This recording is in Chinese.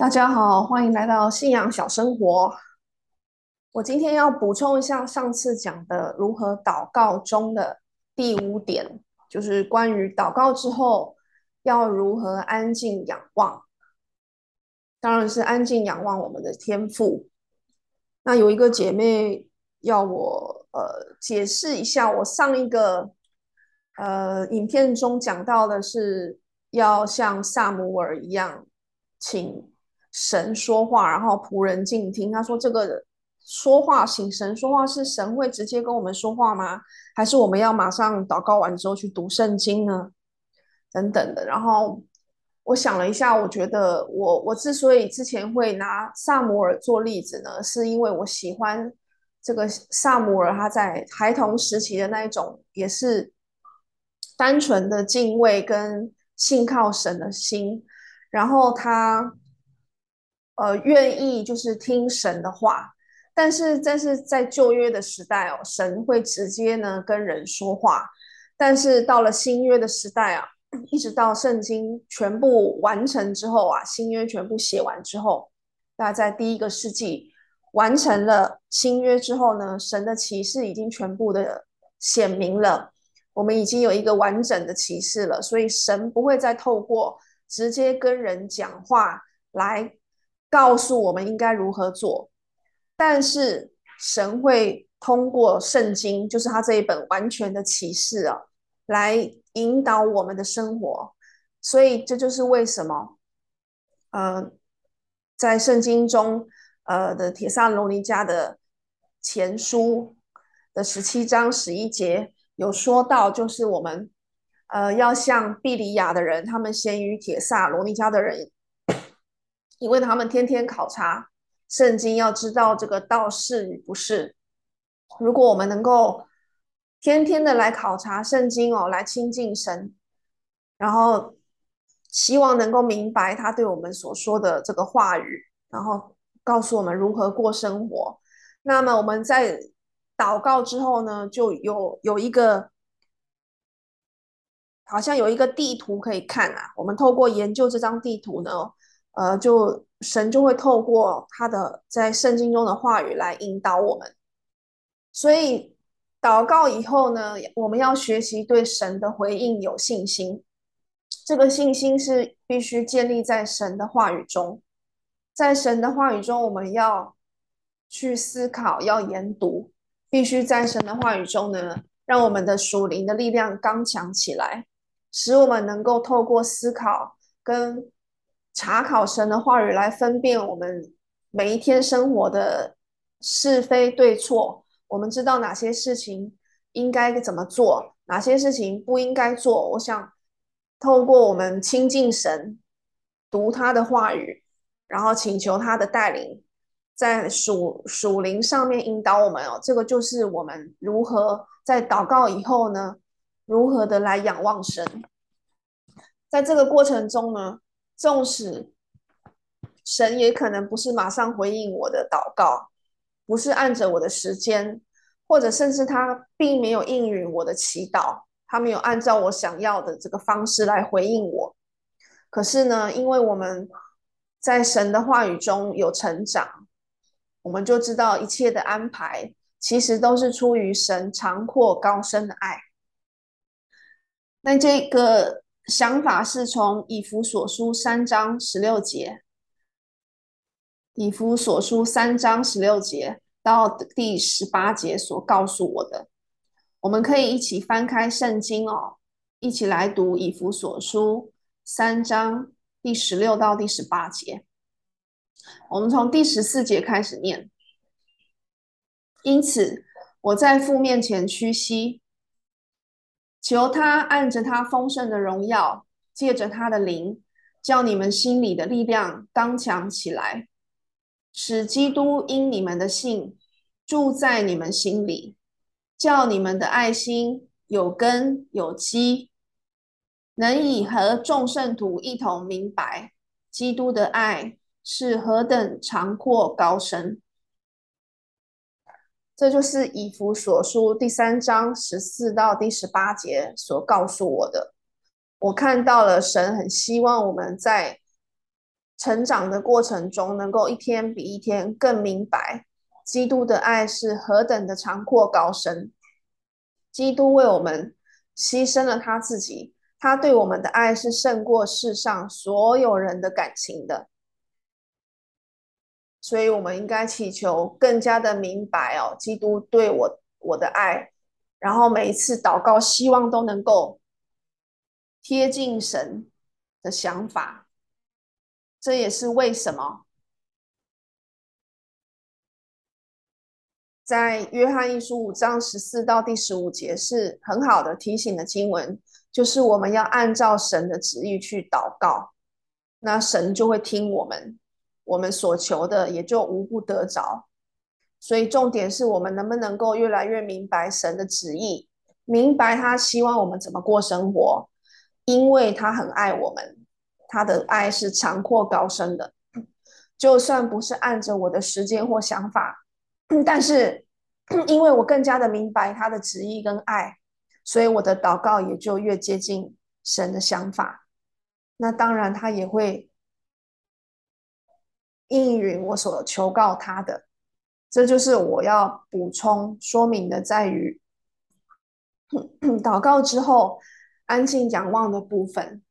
大家好，欢迎来到信仰小生活。我今天要补充一下上次讲的如何祷告中的第五点，就是关于祷告之后要如何安静仰望。当然是安静仰望我们的天父。那有一个姐妹要我呃解释一下，我上一个呃影片中讲到的是要像撒母耳一样，请。神说话，然后仆人静听。他说：“这个说话，请神说话，是神会直接跟我们说话吗？还是我们要马上祷告完之后去读圣经呢？等等的。”然后我想了一下，我觉得我我之所以之前会拿撒摩尔做例子呢，是因为我喜欢这个撒摩尔他在孩童时期的那一种，也是单纯的敬畏跟信靠神的心，然后他。呃，愿意就是听神的话，但是但是在旧约的时代哦，神会直接呢跟人说话，但是到了新约的时代啊，一直到圣经全部完成之后啊，新约全部写完之后，大概在第一个世纪完成了新约之后呢，神的启示已经全部的显明了，我们已经有一个完整的启示了，所以神不会再透过直接跟人讲话来。告诉我们应该如何做，但是神会通过圣经，就是他这一本完全的启示啊，来引导我们的生活。所以这就是为什么，呃，在圣经中，呃的铁萨罗尼迦的前书的十七章十一节有说到，就是我们呃要像庇哩亚的人，他们先于铁萨罗尼迦的人。因为他们天天考察圣经，要知道这个道是与不是。如果我们能够天天的来考察圣经哦，来亲近神，然后希望能够明白他对我们所说的这个话语，然后告诉我们如何过生活。那么我们在祷告之后呢，就有有一个好像有一个地图可以看啊。我们透过研究这张地图呢。呃，就神就会透过他的在圣经中的话语来引导我们，所以祷告以后呢，我们要学习对神的回应有信心。这个信心是必须建立在神的话语中，在神的话语中，我们要去思考，要研读，必须在神的话语中呢，让我们的属灵的力量刚强起来，使我们能够透过思考跟。查考神的话语来分辨我们每一天生活的是非对错，我们知道哪些事情应该怎么做，哪些事情不应该做。我想透过我们亲近神，读他的话语，然后请求他的带领，在属属灵上面引导我们哦。这个就是我们如何在祷告以后呢，如何的来仰望神。在这个过程中呢。纵使神也可能不是马上回应我的祷告，不是按着我的时间，或者甚至他并没有应允我的祈祷，他没有按照我想要的这个方式来回应我。可是呢，因为我们在神的话语中有成长，我们就知道一切的安排其实都是出于神长阔高深的爱。那这个。想法是从以弗所书三章十六节，以弗所书三章十六节到第十八节所告诉我的。我们可以一起翻开圣经哦，一起来读以弗所书三章第十六到第十八节。我们从第十四节开始念。因此，我在父面前屈膝。求他按着他丰盛的荣耀，借着他的灵，叫你们心里的力量刚强起来，使基督因你们的信住在你们心里，叫你们的爱心有根有基，能以和众圣徒一同明白基督的爱是何等长阔高深。这就是以弗所书第三章十四到第十八节所告诉我的。我看到了神很希望我们在成长的过程中，能够一天比一天更明白基督的爱是何等的长阔高深。基督为我们牺牲了他自己，他对我们的爱是胜过世上所有人的感情的。所以，我们应该祈求更加的明白哦，基督对我我的爱，然后每一次祷告，希望都能够贴近神的想法。这也是为什么。在约翰一书五章十四到第十五节是很好的提醒的经文，就是我们要按照神的旨意去祷告，那神就会听我们，我们所求的也就无不得着。所以重点是我们能不能够越来越明白神的旨意，明白他希望我们怎么过生活，因为他很爱我们，他的爱是长阔高深的，就算不是按着我的时间或想法。但是，因为我更加的明白他的旨意跟爱，所以我的祷告也就越接近神的想法。那当然，他也会应允我所求告他的。这就是我要补充说明的，在于 祷告之后安静仰望的部分。